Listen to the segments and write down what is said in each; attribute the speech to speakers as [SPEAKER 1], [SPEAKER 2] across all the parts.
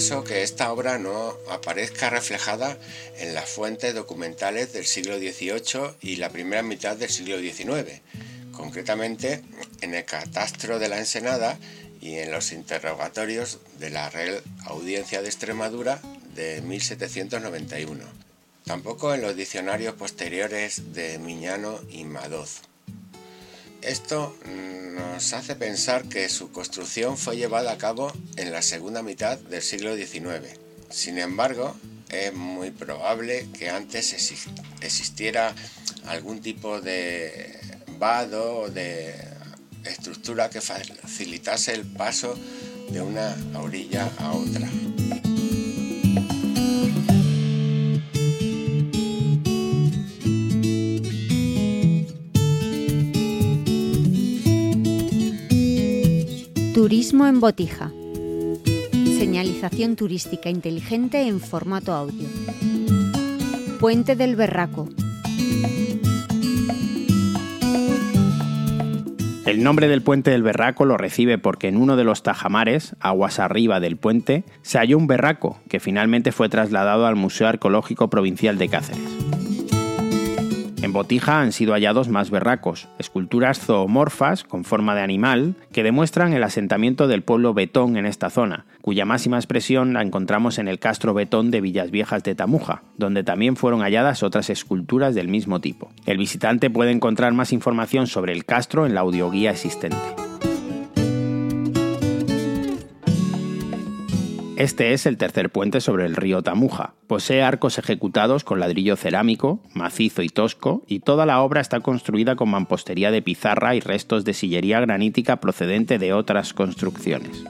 [SPEAKER 1] curioso que esta obra no aparezca reflejada en las fuentes documentales del siglo XVIII y la primera mitad del siglo XIX, concretamente en el catastro de la Ensenada y en los interrogatorios de la Real Audiencia de Extremadura de 1791. Tampoco en los diccionarios posteriores de Miñano y Madoz. Esto nos hace pensar que su construcción fue llevada a cabo en la segunda mitad del siglo XIX. Sin embargo, es muy probable que antes existiera algún tipo de vado o de estructura que facilitase el paso de una orilla a otra.
[SPEAKER 2] Turismo en Botija. Señalización turística inteligente en formato audio. Puente del Berraco.
[SPEAKER 3] El nombre del puente del Berraco lo recibe porque en uno de los tajamares, aguas arriba del puente, se halló un berraco que finalmente fue trasladado al Museo Arqueológico Provincial de Cáceres. En Botija han sido hallados más berracos, esculturas zoomorfas con forma de animal que demuestran el asentamiento del pueblo Betón en esta zona, cuya máxima expresión la encontramos en el castro Betón de Villas Viejas de Tamuja, donde también fueron halladas otras esculturas del mismo tipo. El visitante puede encontrar más información sobre el castro en la audioguía existente. Este es el tercer puente sobre el río Tamuja. Posee arcos ejecutados con ladrillo cerámico, macizo y tosco, y toda la obra está construida con mampostería de pizarra y restos de sillería granítica procedente de otras construcciones.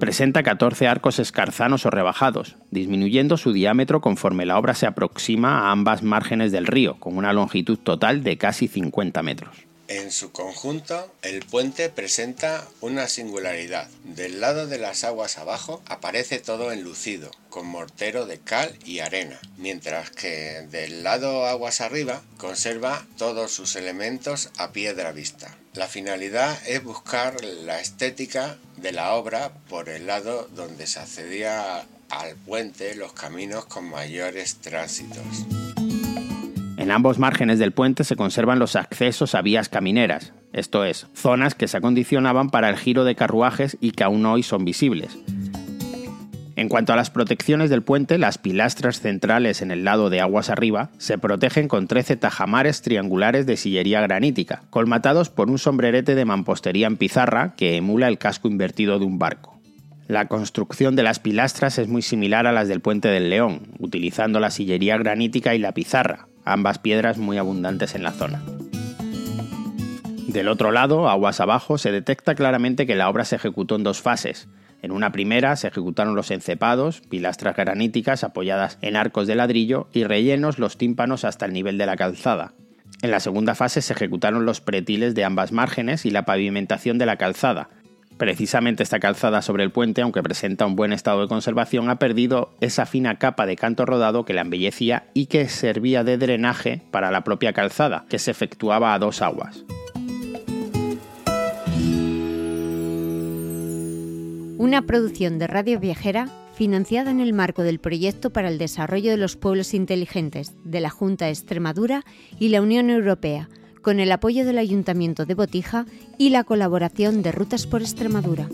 [SPEAKER 3] Presenta 14 arcos escarzanos o rebajados, disminuyendo su diámetro conforme la obra se aproxima a ambas márgenes del río, con una longitud total de casi 50 metros.
[SPEAKER 1] En su conjunto, el puente presenta una singularidad. Del lado de las aguas abajo aparece todo enlucido, con mortero de cal y arena, mientras que del lado aguas arriba conserva todos sus elementos a piedra vista. La finalidad es buscar la estética de la obra por el lado donde se accedía al puente los caminos con mayores tránsitos.
[SPEAKER 3] En ambos márgenes del puente se conservan los accesos a vías camineras, esto es, zonas que se acondicionaban para el giro de carruajes y que aún hoy son visibles. En cuanto a las protecciones del puente, las pilastras centrales en el lado de aguas arriba se protegen con 13 tajamares triangulares de sillería granítica, colmatados por un sombrerete de mampostería en pizarra que emula el casco invertido de un barco. La construcción de las pilastras es muy similar a las del puente del León, utilizando la sillería granítica y la pizarra, ambas piedras muy abundantes en la zona. Del otro lado, aguas abajo, se detecta claramente que la obra se ejecutó en dos fases. En una primera se ejecutaron los encepados, pilastras graníticas apoyadas en arcos de ladrillo y rellenos los tímpanos hasta el nivel de la calzada. En la segunda fase se ejecutaron los pretiles de ambas márgenes y la pavimentación de la calzada, Precisamente esta calzada sobre el puente, aunque presenta un buen estado de conservación, ha perdido esa fina capa de canto rodado que la embellecía y que servía de drenaje para la propia calzada, que se efectuaba a dos aguas.
[SPEAKER 2] Una producción de Radio Viajera financiada en el marco del Proyecto para el Desarrollo de los Pueblos Inteligentes de la Junta de Extremadura y la Unión Europea con el apoyo del Ayuntamiento de Botija y la colaboración de Rutas por Extremadura.